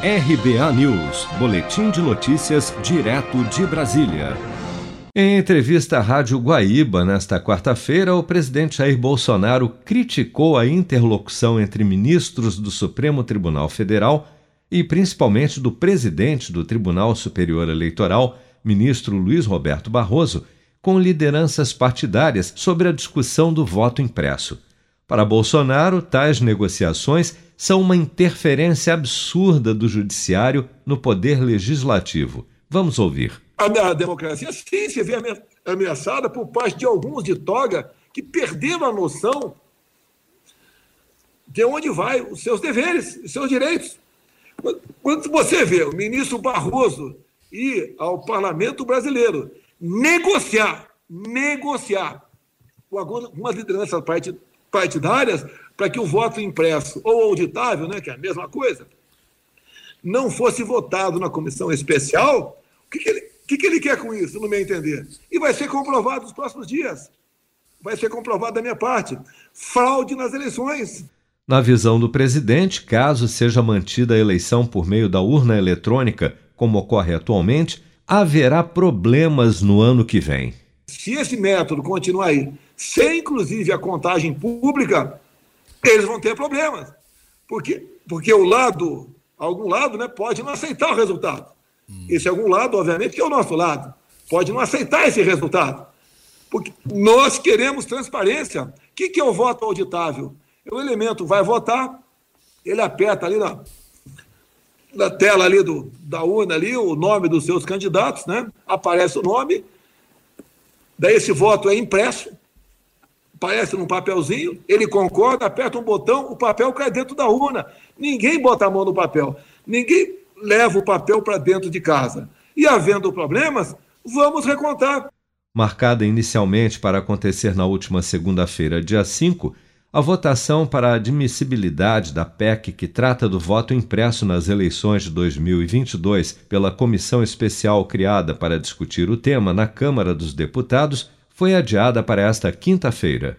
RBA News, Boletim de Notícias, direto de Brasília. Em entrevista à Rádio Guaíba nesta quarta-feira, o presidente Jair Bolsonaro criticou a interlocução entre ministros do Supremo Tribunal Federal e principalmente do presidente do Tribunal Superior Eleitoral, ministro Luiz Roberto Barroso, com lideranças partidárias sobre a discussão do voto impresso. Para Bolsonaro, tais negociações são uma interferência absurda do judiciário no poder legislativo. Vamos ouvir. A democracia, sim, se vê ameaçada por parte de alguns de toga que perderam a noção de onde vai os seus deveres, os seus direitos. Quando você vê o ministro Barroso ir ao parlamento brasileiro negociar, negociar com algumas lideranças partidárias para que o voto impresso ou auditável, né, que é a mesma coisa, não fosse votado na comissão especial, o que, que, ele, que, que ele quer com isso, no meu entender? E vai ser comprovado nos próximos dias. Vai ser comprovado da minha parte. Fraude nas eleições. Na visão do presidente, caso seja mantida a eleição por meio da urna eletrônica, como ocorre atualmente, haverá problemas no ano que vem. Se esse método continuar aí, sem inclusive a contagem pública, eles vão ter problemas. Porque, porque o lado, algum lado, né, pode não aceitar o resultado. Hum. Esse algum lado, obviamente, que é o nosso lado, pode não aceitar esse resultado. Porque nós queremos transparência. O que, que é o voto auditável? O elemento vai votar, ele aperta ali na, na tela ali do, da urna ali o nome dos seus candidatos, né? Aparece o nome, daí esse voto é impresso, aparece num papelzinho, ele concorda, aperta um botão, o papel cai dentro da urna. Ninguém bota a mão no papel, ninguém leva o papel para dentro de casa. E havendo problemas, vamos recontar. Marcada inicialmente para acontecer na última segunda-feira, dia 5, a votação para a admissibilidade da PEC que trata do voto impresso nas eleições de 2022 pela comissão especial criada para discutir o tema na Câmara dos Deputados foi adiada para esta quinta-feira.